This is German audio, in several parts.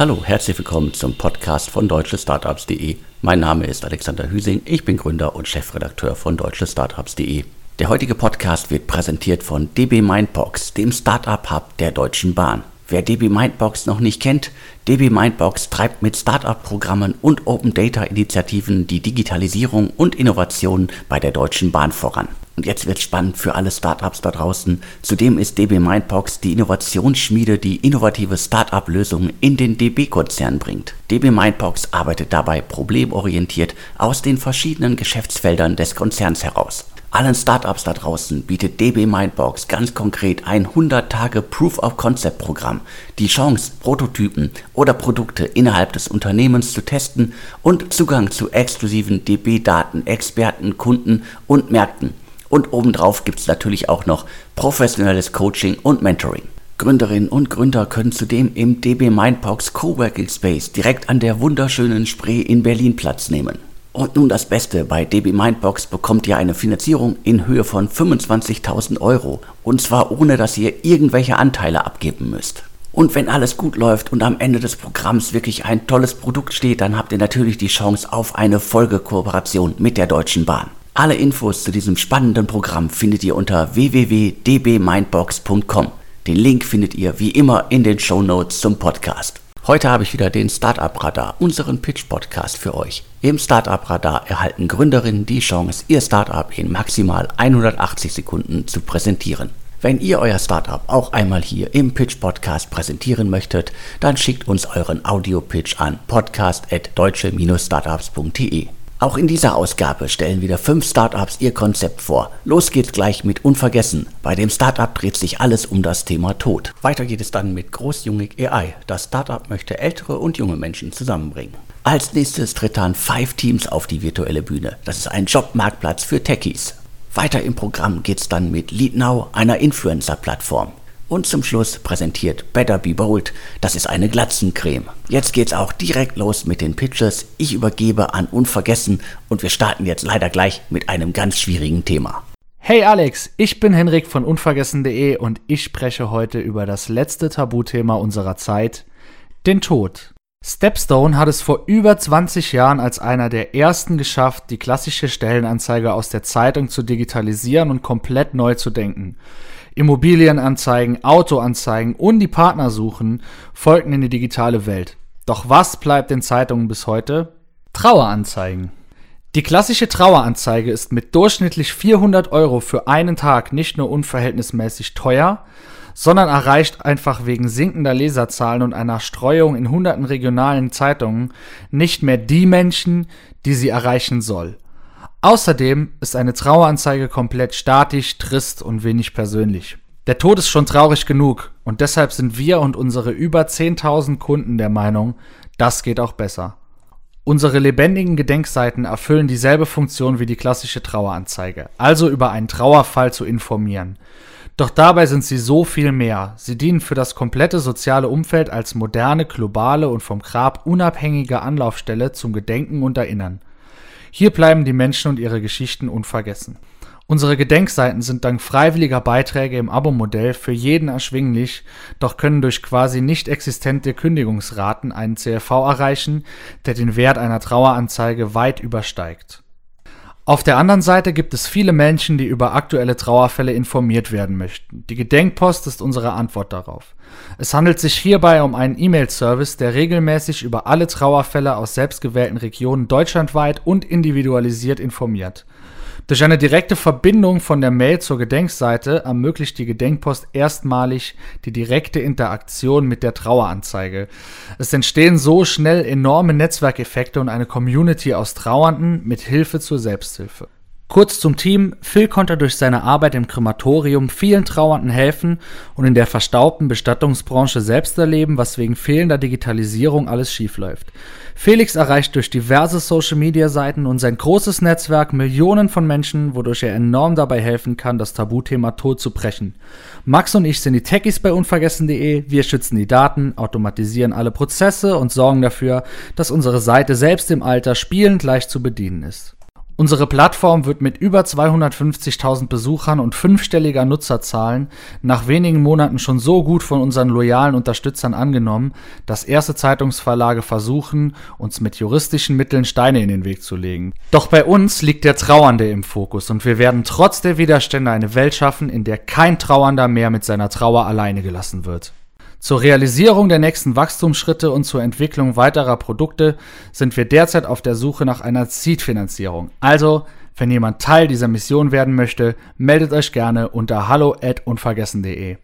Hallo, herzlich willkommen zum Podcast von deutschestartups.de. Mein Name ist Alexander Hüsing, ich bin Gründer und Chefredakteur von deutschestartups.de. Der heutige Podcast wird präsentiert von DB Mindbox, dem Startup Hub der Deutschen Bahn. Wer DB Mindbox noch nicht kennt, DB Mindbox treibt mit Startup-Programmen und Open Data Initiativen die Digitalisierung und Innovation bei der Deutschen Bahn voran. Und jetzt wird spannend für alle Startups da draußen. Zudem ist DB Mindbox die Innovationsschmiede, die innovative Startup-Lösungen in den DB-Konzern bringt. DB Mindbox arbeitet dabei problemorientiert aus den verschiedenen Geschäftsfeldern des Konzerns heraus. Allen Startups da draußen bietet DB Mindbox ganz konkret ein 100-Tage Proof-of-Concept-Programm, die Chance, Prototypen oder Produkte innerhalb des Unternehmens zu testen und Zugang zu exklusiven DB-Daten, Experten, Kunden und Märkten. Und obendrauf gibt es natürlich auch noch professionelles Coaching und Mentoring. Gründerinnen und Gründer können zudem im DB Mindbox Coworking Space direkt an der wunderschönen Spree in Berlin Platz nehmen. Und nun das Beste, bei DB Mindbox bekommt ihr eine Finanzierung in Höhe von 25.000 Euro und zwar ohne, dass ihr irgendwelche Anteile abgeben müsst. Und wenn alles gut läuft und am Ende des Programms wirklich ein tolles Produkt steht, dann habt ihr natürlich die Chance auf eine Folgekooperation mit der Deutschen Bahn. Alle Infos zu diesem spannenden Programm findet ihr unter www.dbmindbox.com. Den Link findet ihr wie immer in den Show Notes zum Podcast. Heute habe ich wieder den Startup Radar, unseren Pitch Podcast für euch. Im Startup Radar erhalten Gründerinnen die Chance, ihr Startup in maximal 180 Sekunden zu präsentieren. Wenn ihr euer Startup auch einmal hier im Pitch Podcast präsentieren möchtet, dann schickt uns euren Audio Pitch an podcast@deutsche-startups.de. Auch in dieser Ausgabe stellen wieder fünf Startups ihr Konzept vor. Los geht's gleich mit Unvergessen. Bei dem Startup dreht sich alles um das Thema Tod. Weiter geht es dann mit Großjungig AI. Das Startup möchte ältere und junge Menschen zusammenbringen. Als nächstes tritt dann Five Teams auf die virtuelle Bühne. Das ist ein Jobmarktplatz für Techies. Weiter im Programm geht's dann mit LeadNow, einer Influencer-Plattform. Und zum Schluss präsentiert Better Be Bold. Das ist eine Glatzencreme. Jetzt geht's auch direkt los mit den Pitches. Ich übergebe an Unvergessen und wir starten jetzt leider gleich mit einem ganz schwierigen Thema. Hey Alex, ich bin Henrik von unvergessen.de und ich spreche heute über das letzte Tabuthema unserer Zeit, den Tod. Stepstone hat es vor über 20 Jahren als einer der ersten geschafft, die klassische Stellenanzeige aus der Zeitung zu digitalisieren und komplett neu zu denken. Immobilienanzeigen, Autoanzeigen und die Partnersuchen folgten in die digitale Welt. Doch was bleibt den Zeitungen bis heute? Traueranzeigen. Die klassische Traueranzeige ist mit durchschnittlich 400 Euro für einen Tag nicht nur unverhältnismäßig teuer, sondern erreicht einfach wegen sinkender Leserzahlen und einer Streuung in hunderten regionalen Zeitungen nicht mehr die Menschen, die sie erreichen soll. Außerdem ist eine Traueranzeige komplett statisch, trist und wenig persönlich. Der Tod ist schon traurig genug und deshalb sind wir und unsere über 10.000 Kunden der Meinung, das geht auch besser. Unsere lebendigen Gedenkseiten erfüllen dieselbe Funktion wie die klassische Traueranzeige, also über einen Trauerfall zu informieren. Doch dabei sind sie so viel mehr. Sie dienen für das komplette soziale Umfeld als moderne, globale und vom Grab unabhängige Anlaufstelle zum Gedenken und Erinnern. Hier bleiben die Menschen und ihre Geschichten unvergessen. Unsere Gedenkseiten sind dank freiwilliger Beiträge im Abo-Modell für jeden erschwinglich, doch können durch quasi nicht existente Kündigungsraten einen CLV erreichen, der den Wert einer Traueranzeige weit übersteigt. Auf der anderen Seite gibt es viele Menschen, die über aktuelle Trauerfälle informiert werden möchten. Die Gedenkpost ist unsere Antwort darauf. Es handelt sich hierbei um einen E-Mail-Service, der regelmäßig über alle Trauerfälle aus selbstgewählten Regionen deutschlandweit und individualisiert informiert. Durch eine direkte Verbindung von der Mail zur Gedenkseite ermöglicht die Gedenkpost erstmalig die direkte Interaktion mit der Traueranzeige. Es entstehen so schnell enorme Netzwerkeffekte und eine Community aus Trauernden mit Hilfe zur Selbsthilfe. Kurz zum Team. Phil konnte durch seine Arbeit im Krematorium vielen Trauernden helfen und in der verstaubten Bestattungsbranche selbst erleben, was wegen fehlender Digitalisierung alles schiefläuft. Felix erreicht durch diverse Social-Media-Seiten und sein großes Netzwerk Millionen von Menschen, wodurch er enorm dabei helfen kann, das Tabuthema Tod zu brechen. Max und ich sind die Techies bei unvergessen.de. Wir schützen die Daten, automatisieren alle Prozesse und sorgen dafür, dass unsere Seite selbst im Alter spielend leicht zu bedienen ist. Unsere Plattform wird mit über 250.000 Besuchern und fünfstelliger Nutzerzahlen nach wenigen Monaten schon so gut von unseren loyalen Unterstützern angenommen, dass erste Zeitungsverlage versuchen, uns mit juristischen Mitteln Steine in den Weg zu legen. Doch bei uns liegt der Trauernde im Fokus und wir werden trotz der Widerstände eine Welt schaffen, in der kein Trauernder mehr mit seiner Trauer alleine gelassen wird. Zur Realisierung der nächsten Wachstumsschritte und zur Entwicklung weiterer Produkte sind wir derzeit auf der Suche nach einer Seed-Finanzierung. Also, wenn jemand Teil dieser Mission werden möchte, meldet euch gerne unter hallo@unvergessen.de.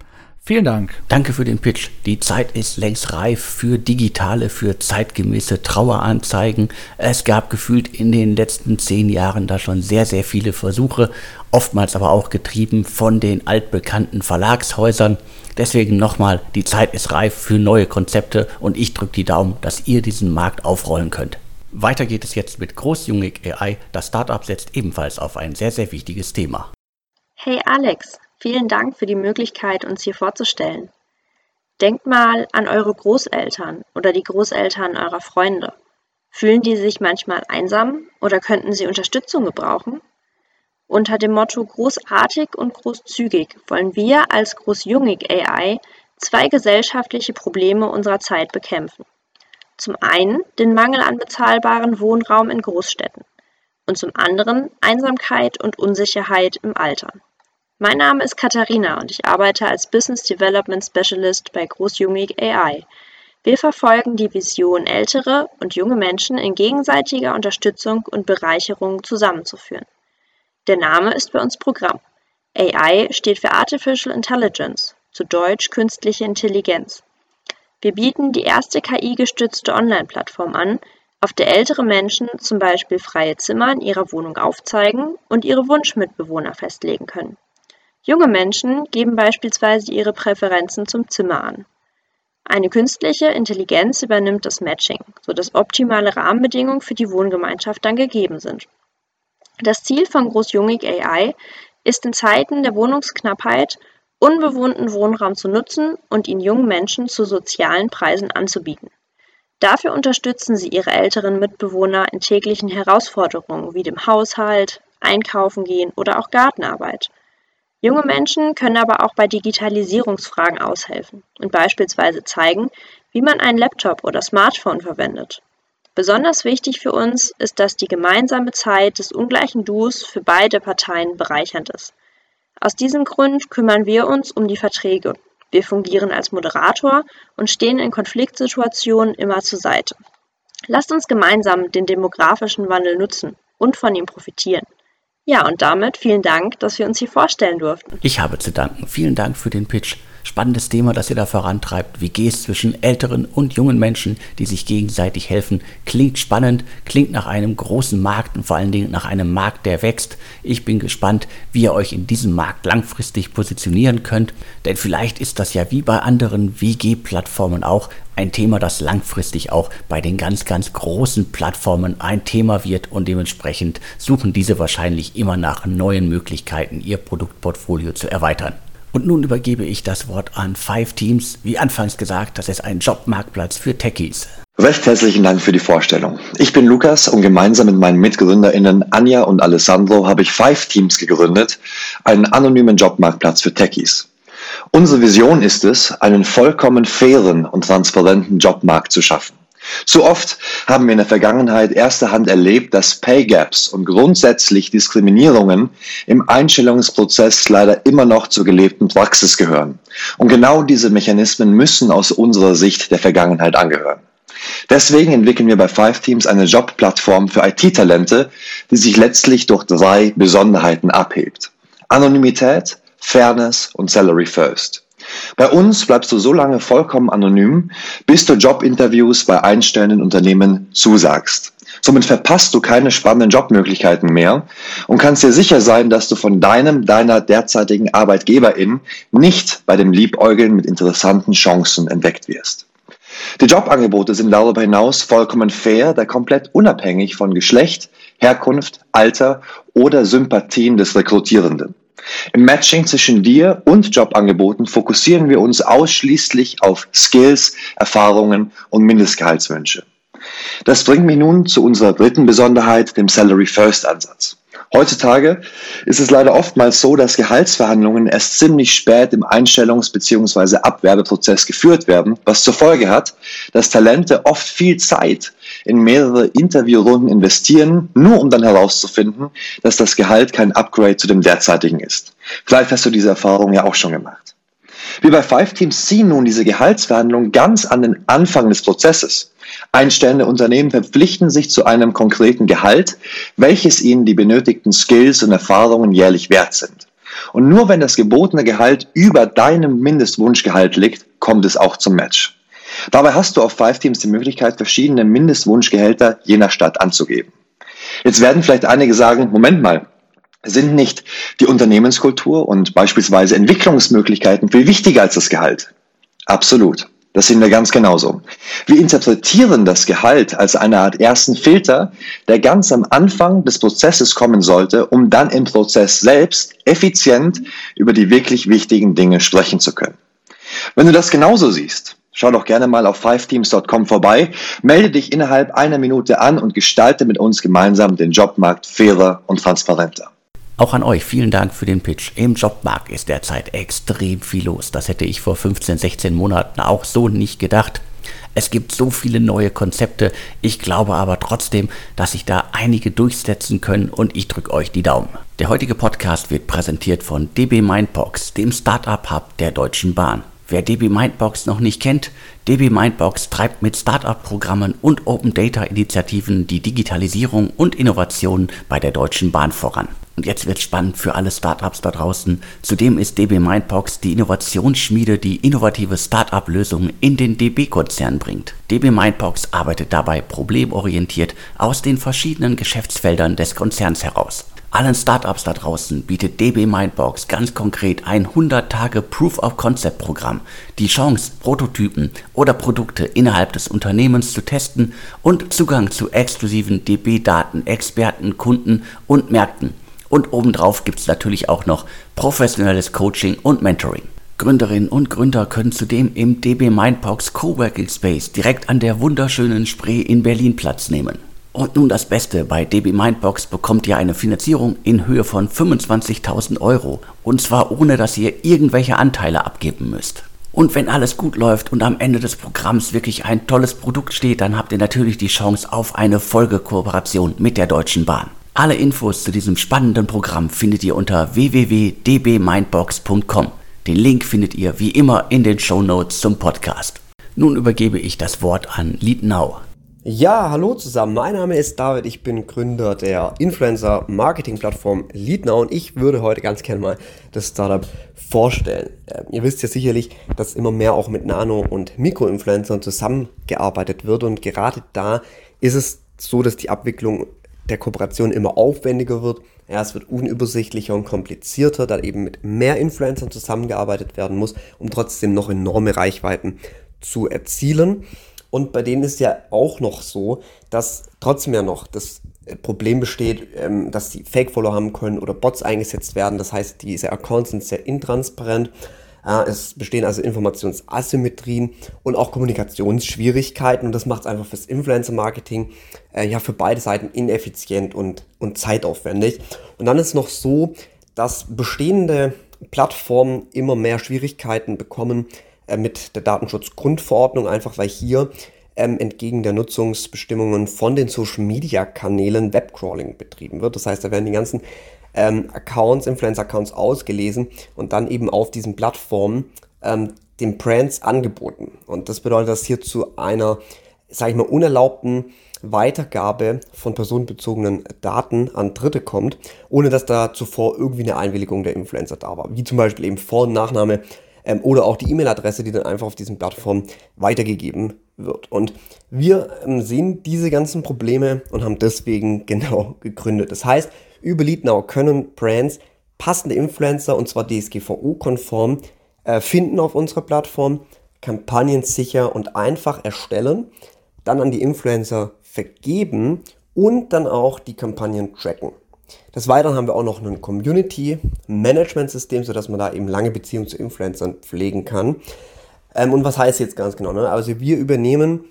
Vielen Dank. Danke für den Pitch. Die Zeit ist längst reif für digitale, für zeitgemäße Traueranzeigen. Es gab gefühlt in den letzten zehn Jahren da schon sehr, sehr viele Versuche, oftmals aber auch getrieben von den altbekannten Verlagshäusern. Deswegen nochmal, die Zeit ist reif für neue Konzepte und ich drücke die Daumen, dass ihr diesen Markt aufrollen könnt. Weiter geht es jetzt mit Großjungig AI. Das Startup setzt ebenfalls auf ein sehr, sehr wichtiges Thema. Hey Alex, Vielen Dank für die Möglichkeit, uns hier vorzustellen. Denkt mal an eure Großeltern oder die Großeltern eurer Freunde. Fühlen die sich manchmal einsam oder könnten sie Unterstützung gebrauchen? Unter dem Motto Großartig und Großzügig wollen wir als Großjungig AI zwei gesellschaftliche Probleme unserer Zeit bekämpfen. Zum einen den Mangel an bezahlbaren Wohnraum in Großstädten und zum anderen Einsamkeit und Unsicherheit im Alter. Mein Name ist Katharina und ich arbeite als Business Development Specialist bei Großjungig AI. Wir verfolgen die Vision, ältere und junge Menschen in gegenseitiger Unterstützung und Bereicherung zusammenzuführen. Der Name ist bei uns Programm. AI steht für Artificial Intelligence, zu Deutsch künstliche Intelligenz. Wir bieten die erste KI-gestützte Online-Plattform an, auf der ältere Menschen zum Beispiel freie Zimmer in ihrer Wohnung aufzeigen und ihre Wunschmitbewohner festlegen können. Junge Menschen geben beispielsweise ihre Präferenzen zum Zimmer an. Eine künstliche Intelligenz übernimmt das Matching, sodass optimale Rahmenbedingungen für die Wohngemeinschaft dann gegeben sind. Das Ziel von Großjungig AI ist in Zeiten der Wohnungsknappheit unbewohnten Wohnraum zu nutzen und ihn jungen Menschen zu sozialen Preisen anzubieten. Dafür unterstützen sie ihre älteren Mitbewohner in täglichen Herausforderungen wie dem Haushalt, Einkaufen gehen oder auch Gartenarbeit. Junge Menschen können aber auch bei Digitalisierungsfragen aushelfen und beispielsweise zeigen, wie man einen Laptop oder Smartphone verwendet. Besonders wichtig für uns ist, dass die gemeinsame Zeit des ungleichen Duos für beide Parteien bereichernd ist. Aus diesem Grund kümmern wir uns um die Verträge. Wir fungieren als Moderator und stehen in Konfliktsituationen immer zur Seite. Lasst uns gemeinsam den demografischen Wandel nutzen und von ihm profitieren. Ja, und damit vielen Dank, dass wir uns hier vorstellen durften. Ich habe zu danken. Vielen Dank für den Pitch. Spannendes Thema, das ihr da vorantreibt. Es zwischen älteren und jungen Menschen, die sich gegenseitig helfen? Klingt spannend, klingt nach einem großen Markt und vor allen Dingen nach einem Markt, der wächst. Ich bin gespannt, wie ihr euch in diesem Markt langfristig positionieren könnt. Denn vielleicht ist das ja wie bei anderen WG-Plattformen auch ein Thema, das langfristig auch bei den ganz, ganz großen Plattformen ein Thema wird und dementsprechend suchen diese wahrscheinlich immer nach neuen Möglichkeiten, ihr Produktportfolio zu erweitern. Und nun übergebe ich das Wort an Five Teams. Wie anfangs gesagt, das ist ein Jobmarktplatz für Techies. Recht herzlichen Dank für die Vorstellung. Ich bin Lukas und gemeinsam mit meinen MitgründerInnen Anja und Alessandro habe ich Five Teams gegründet, einen anonymen Jobmarktplatz für Techies. Unsere Vision ist es, einen vollkommen fairen und transparenten Jobmarkt zu schaffen. Zu oft haben wir in der Vergangenheit erster Hand erlebt, dass Pay Gaps und grundsätzlich Diskriminierungen im Einstellungsprozess leider immer noch zur gelebten Praxis gehören. Und genau diese Mechanismen müssen aus unserer Sicht der Vergangenheit angehören. Deswegen entwickeln wir bei Five Teams eine Jobplattform für IT-Talente, die sich letztlich durch drei Besonderheiten abhebt. Anonymität, Fairness und Salary First. Bei uns bleibst du so lange vollkommen anonym, bis du Jobinterviews bei einstellenden Unternehmen zusagst. Somit verpasst du keine spannenden Jobmöglichkeiten mehr und kannst dir sicher sein, dass du von deinem, deiner derzeitigen Arbeitgeberin nicht bei dem Liebäugeln mit interessanten Chancen entdeckt wirst. Die Jobangebote sind darüber hinaus vollkommen fair, da komplett unabhängig von Geschlecht, Herkunft, Alter oder Sympathien des Rekrutierenden. Im Matching zwischen dir und Jobangeboten fokussieren wir uns ausschließlich auf Skills, Erfahrungen und Mindestgehaltswünsche. Das bringt mich nun zu unserer dritten Besonderheit, dem Salary First Ansatz. Heutzutage ist es leider oftmals so, dass Gehaltsverhandlungen erst ziemlich spät im Einstellungs- bzw. Abwerbeprozess geführt werden, was zur Folge hat, dass Talente oft viel Zeit in mehrere Interviewrunden investieren, nur um dann herauszufinden, dass das Gehalt kein Upgrade zu dem derzeitigen ist. Vielleicht hast du diese Erfahrung ja auch schon gemacht. Wir bei Five Teams ziehen nun diese Gehaltsverhandlungen ganz an den Anfang des Prozesses. Einstellende Unternehmen verpflichten sich zu einem konkreten Gehalt, welches ihnen die benötigten Skills und Erfahrungen jährlich wert sind. Und nur wenn das gebotene Gehalt über deinem Mindestwunschgehalt liegt, kommt es auch zum Match. Dabei hast du auf Five Teams die Möglichkeit, verschiedene Mindestwunschgehälter je nach Stadt anzugeben. Jetzt werden vielleicht einige sagen, Moment mal, sind nicht die Unternehmenskultur und beispielsweise Entwicklungsmöglichkeiten viel wichtiger als das Gehalt? Absolut. Das sehen wir ganz genauso. Wir interpretieren das Gehalt als eine Art ersten Filter, der ganz am Anfang des Prozesses kommen sollte, um dann im Prozess selbst effizient über die wirklich wichtigen Dinge sprechen zu können. Wenn du das genauso siehst, schau doch gerne mal auf fiveteams.com vorbei, melde dich innerhalb einer Minute an und gestalte mit uns gemeinsam den Jobmarkt fairer und transparenter. Auch an euch vielen Dank für den Pitch. Im Jobmarkt ist derzeit extrem viel los. Das hätte ich vor 15, 16 Monaten auch so nicht gedacht. Es gibt so viele neue Konzepte. Ich glaube aber trotzdem, dass sich da einige durchsetzen können und ich drücke euch die Daumen. Der heutige Podcast wird präsentiert von DB Mindbox, dem Startup Hub der Deutschen Bahn. Wer DB Mindbox noch nicht kennt, DB Mindbox treibt mit Startup-Programmen und Open Data Initiativen die Digitalisierung und Innovation bei der Deutschen Bahn voran. Und jetzt wird spannend für alle Startups da draußen. Zudem ist DB Mindbox die Innovationsschmiede, die innovative Startup-Lösungen in den DB-Konzern bringt. DB Mindbox arbeitet dabei problemorientiert aus den verschiedenen Geschäftsfeldern des Konzerns heraus. Allen Startups da draußen bietet DB Mindbox ganz konkret ein 100 Tage Proof of Concept Programm, die Chance, Prototypen oder Produkte innerhalb des Unternehmens zu testen und Zugang zu exklusiven DB-Daten, Experten, Kunden und Märkten und obendrauf gibt es natürlich auch noch professionelles Coaching und Mentoring. Gründerinnen und Gründer können zudem im DB Mindbox Coworking Space direkt an der wunderschönen Spree in Berlin Platz nehmen. Und nun das Beste, bei DB Mindbox bekommt ihr eine Finanzierung in Höhe von 25.000 Euro und zwar ohne, dass ihr irgendwelche Anteile abgeben müsst. Und wenn alles gut läuft und am Ende des Programms wirklich ein tolles Produkt steht, dann habt ihr natürlich die Chance auf eine Folgekooperation mit der Deutschen Bahn. Alle Infos zu diesem spannenden Programm findet ihr unter www.dbmindbox.com. Den Link findet ihr wie immer in den Show Notes zum Podcast. Nun übergebe ich das Wort an Liednau. Ja, hallo zusammen. Mein Name ist David. Ich bin Gründer der Influencer-Marketing-Plattform Leadnow und ich würde heute ganz gerne mal das Startup vorstellen. Ähm, ihr wisst ja sicherlich, dass immer mehr auch mit Nano- und Mikroinfluencern zusammengearbeitet wird und gerade da ist es so, dass die Abwicklung der Kooperation immer aufwendiger wird. Ja, es wird unübersichtlicher und komplizierter, da eben mit mehr Influencern zusammengearbeitet werden muss, um trotzdem noch enorme Reichweiten zu erzielen. Und bei denen ist ja auch noch so, dass trotzdem ja noch das Problem besteht, ähm, dass sie Fake-Follower haben können oder Bots eingesetzt werden. Das heißt, diese Accounts sind sehr intransparent es bestehen also Informationsasymmetrien und auch Kommunikationsschwierigkeiten und das macht es einfach fürs Influencer-Marketing äh, ja für beide Seiten ineffizient und, und zeitaufwendig. Und dann ist noch so, dass bestehende Plattformen immer mehr Schwierigkeiten bekommen äh, mit der Datenschutzgrundverordnung, einfach weil hier ähm, entgegen der Nutzungsbestimmungen von den Social-Media-Kanälen Webcrawling betrieben wird. Das heißt, da werden die ganzen ähm, Accounts, Influencer-Accounts ausgelesen und dann eben auf diesen Plattformen ähm, den Brands angeboten. Und das bedeutet, dass hier zu einer, sage ich mal, unerlaubten Weitergabe von personenbezogenen Daten an Dritte kommt, ohne dass da zuvor irgendwie eine Einwilligung der Influencer da war. Wie zum Beispiel eben Vor- und Nachname ähm, oder auch die E-Mail-Adresse, die dann einfach auf diesen Plattformen weitergegeben wird. Und wir ähm, sehen diese ganzen Probleme und haben deswegen genau gegründet. Das heißt, über Leadnow können Brands passende Influencer und zwar DSGVO-konform äh, finden auf unserer Plattform, Kampagnen sicher und einfach erstellen, dann an die Influencer vergeben und dann auch die Kampagnen tracken. Des Weiteren haben wir auch noch ein Community-Management-System, sodass man da eben lange Beziehungen zu Influencern pflegen kann. Ähm, und was heißt jetzt ganz genau? Ne? Also wir übernehmen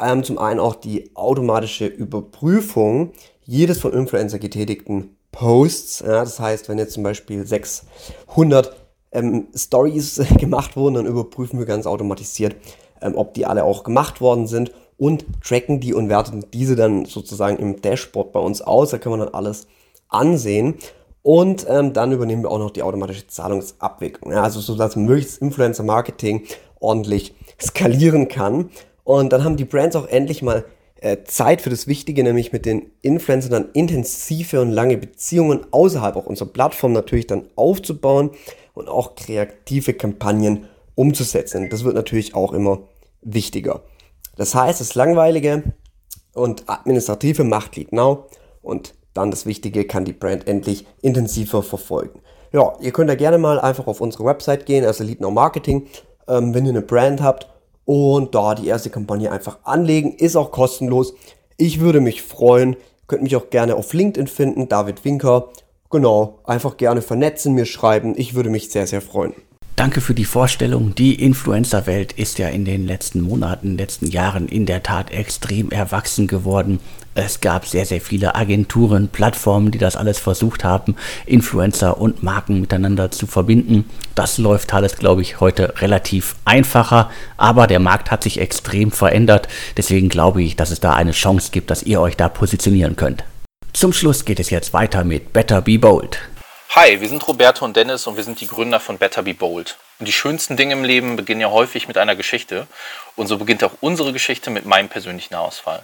ähm, zum einen auch die automatische Überprüfung jedes von Influencer getätigten Posts. Ja, das heißt, wenn jetzt zum Beispiel 600 ähm, Stories gemacht wurden, dann überprüfen wir ganz automatisiert, ähm, ob die alle auch gemacht worden sind und tracken die und werten diese dann sozusagen im Dashboard bei uns aus. Da kann man dann alles ansehen. Und ähm, dann übernehmen wir auch noch die automatische Zahlungsabwicklung. Ja, also so, dass möglichst Influencer-Marketing ordentlich skalieren kann. Und dann haben die Brands auch endlich mal äh, Zeit für das Wichtige, nämlich mit den Influencern dann intensive und lange Beziehungen außerhalb auch unserer Plattform natürlich dann aufzubauen und auch kreative Kampagnen umzusetzen. Das wird natürlich auch immer wichtiger. Das heißt, das Langweilige und Administrative macht Lead Now und dann das Wichtige kann die Brand endlich intensiver verfolgen. Ja, ihr könnt da gerne mal einfach auf unsere Website gehen, also Lead Now Marketing, ähm, wenn ihr eine Brand habt und da die erste Kampagne einfach anlegen. Ist auch kostenlos. Ich würde mich freuen. Könnt mich auch gerne auf LinkedIn finden, David Winker. Genau, einfach gerne vernetzen, mir schreiben. Ich würde mich sehr, sehr freuen. Danke für die Vorstellung. Die Influencer-Welt ist ja in den letzten Monaten, letzten Jahren in der Tat extrem erwachsen geworden. Es gab sehr, sehr viele Agenturen, Plattformen, die das alles versucht haben, Influencer und Marken miteinander zu verbinden. Das läuft alles, glaube ich, heute relativ einfacher, aber der Markt hat sich extrem verändert. Deswegen glaube ich, dass es da eine Chance gibt, dass ihr euch da positionieren könnt. Zum Schluss geht es jetzt weiter mit Better Be Bold. Hi, wir sind Roberto und Dennis und wir sind die Gründer von Better Be Bold. Und die schönsten Dinge im Leben beginnen ja häufig mit einer Geschichte. Und so beginnt auch unsere Geschichte mit meinem persönlichen Haarausfall.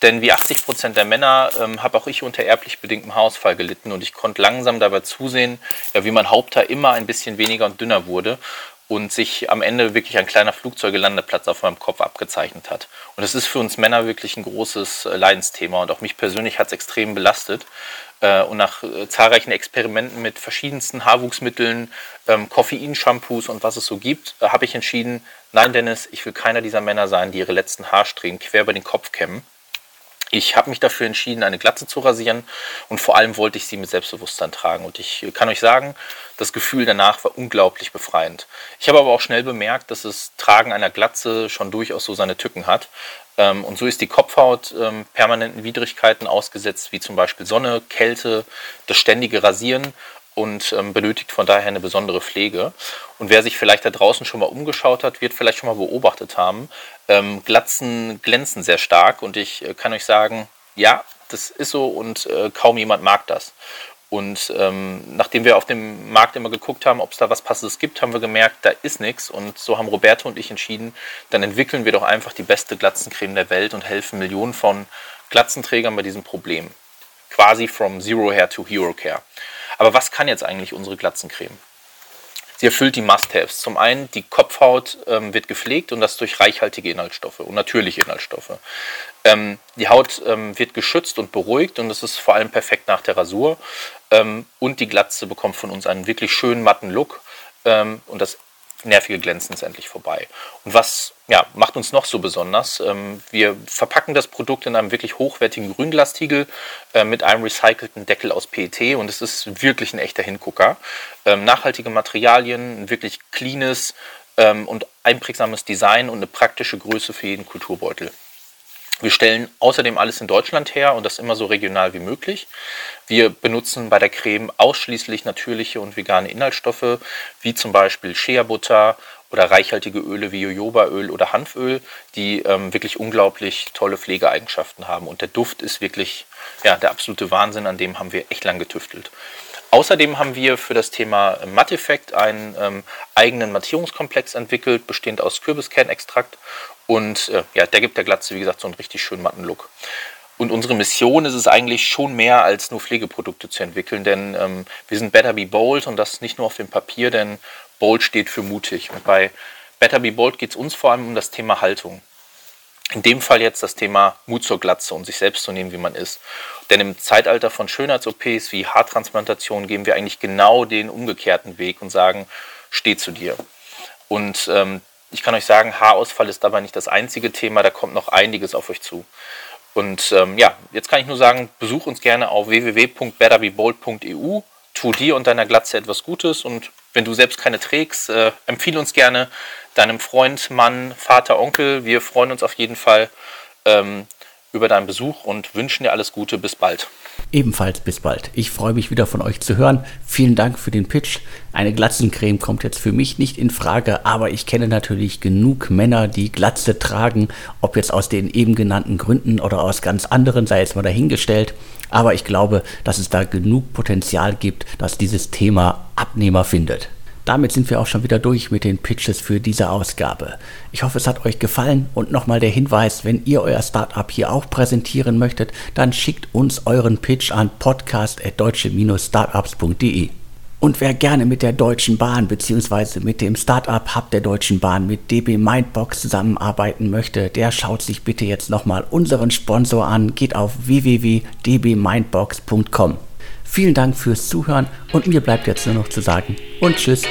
Denn wie 80 Prozent der Männer ähm, habe auch ich unter erblich bedingtem Haarausfall gelitten und ich konnte langsam dabei zusehen, ja, wie mein Haupthaar immer ein bisschen weniger und dünner wurde und sich am Ende wirklich ein kleiner Flugzeugelandeplatz auf meinem Kopf abgezeichnet hat. Und das ist für uns Männer wirklich ein großes äh, Leidensthema und auch mich persönlich hat es extrem belastet. Äh, und nach äh, zahlreichen Experimenten mit verschiedensten Haarwuchsmitteln, ähm, Koffeinshampoos und was es so gibt, habe ich entschieden, nein Dennis, ich will keiner dieser Männer sein, die ihre letzten Haarsträhnen quer über den Kopf kämmen ich habe mich dafür entschieden, eine Glatze zu rasieren und vor allem wollte ich sie mit Selbstbewusstsein tragen. Und ich kann euch sagen, das Gefühl danach war unglaublich befreiend. Ich habe aber auch schnell bemerkt, dass das Tragen einer Glatze schon durchaus so seine Tücken hat. Ähm, und so ist die Kopfhaut ähm, permanenten Widrigkeiten ausgesetzt, wie zum Beispiel Sonne, Kälte, das ständige Rasieren und ähm, benötigt von daher eine besondere Pflege. Und wer sich vielleicht da draußen schon mal umgeschaut hat, wird vielleicht schon mal beobachtet haben, ähm, Glatzen glänzen sehr stark und ich äh, kann euch sagen, ja, das ist so und äh, kaum jemand mag das. Und ähm, nachdem wir auf dem Markt immer geguckt haben, ob es da was Passendes gibt, haben wir gemerkt, da ist nichts. Und so haben Roberto und ich entschieden, dann entwickeln wir doch einfach die beste Glatzencreme der Welt und helfen Millionen von Glatzenträgern bei diesem Problem. Quasi from Zero Hair to Hero Care. Aber was kann jetzt eigentlich unsere Glatzencreme? Sie erfüllt die Must-Haves. Zum einen, die Kopfhaut ähm, wird gepflegt und das durch reichhaltige Inhaltsstoffe und natürliche Inhaltsstoffe. Ähm, die Haut ähm, wird geschützt und beruhigt und das ist vor allem perfekt nach der Rasur. Ähm, und die Glatze bekommt von uns einen wirklich schönen matten Look ähm, und das nervige Glänzen ist endlich vorbei. Und was ja, macht uns noch so besonders? Ähm, wir verpacken das Produkt in einem wirklich hochwertigen Grünglastiegel äh, mit einem recycelten Deckel aus PET und es ist wirklich ein echter Hingucker. Ähm, nachhaltige Materialien, ein wirklich cleanes ähm, und einprägsames Design und eine praktische Größe für jeden Kulturbeutel. Wir stellen außerdem alles in Deutschland her und das immer so regional wie möglich. Wir benutzen bei der Creme ausschließlich natürliche und vegane Inhaltsstoffe, wie zum Beispiel Shea-Butter oder reichhaltige Öle wie Jojobaöl oder Hanföl, die ähm, wirklich unglaublich tolle Pflegeeigenschaften haben. Und der Duft ist wirklich ja, der absolute Wahnsinn, an dem haben wir echt lang getüftelt. Außerdem haben wir für das Thema Matteffekt einen ähm, eigenen Mattierungskomplex entwickelt, bestehend aus Kürbiskernextrakt und äh, ja, der gibt der Glatze, wie gesagt, so einen richtig schönen matten Look. Und unsere Mission ist es eigentlich schon mehr als nur Pflegeprodukte zu entwickeln, denn ähm, wir sind Better Be Bold und das nicht nur auf dem Papier, denn Bold steht für mutig. Und bei Better Be Bold geht es uns vor allem um das Thema Haltung. In dem Fall jetzt das Thema Mut zur Glatze und sich selbst zu nehmen, wie man ist. Denn im Zeitalter von Schönheits-OPs wie Haartransplantation gehen wir eigentlich genau den umgekehrten Weg und sagen, steh zu dir. Und ähm, ich kann euch sagen, Haarausfall ist dabei nicht das einzige Thema, da kommt noch einiges auf euch zu. Und ähm, ja, jetzt kann ich nur sagen, besuch uns gerne auf www.betterbebold.eu tu dir und deiner Glatze etwas Gutes und wenn du selbst keine trägst, äh, empfehle uns gerne deinem Freund, Mann, Vater, Onkel. Wir freuen uns auf jeden Fall ähm, über deinen Besuch und wünschen dir alles Gute. Bis bald. Ebenfalls bis bald. Ich freue mich wieder von euch zu hören. Vielen Dank für den Pitch. Eine Glatzencreme kommt jetzt für mich nicht in Frage, aber ich kenne natürlich genug Männer, die Glatze tragen, ob jetzt aus den eben genannten Gründen oder aus ganz anderen, sei jetzt mal dahingestellt. Aber ich glaube, dass es da genug Potenzial gibt, dass dieses Thema Abnehmer findet. Damit sind wir auch schon wieder durch mit den Pitches für diese Ausgabe. Ich hoffe, es hat euch gefallen und nochmal der Hinweis, wenn ihr euer Startup hier auch präsentieren möchtet, dann schickt uns euren Pitch an podcast.deutsche-startups.de. Und wer gerne mit der Deutschen Bahn bzw. mit dem Startup Hub der Deutschen Bahn mit DB Mindbox zusammenarbeiten möchte, der schaut sich bitte jetzt nochmal unseren Sponsor an, geht auf www.dbmindbox.com. Vielen Dank fürs Zuhören und mir bleibt jetzt nur noch zu sagen und tschüss.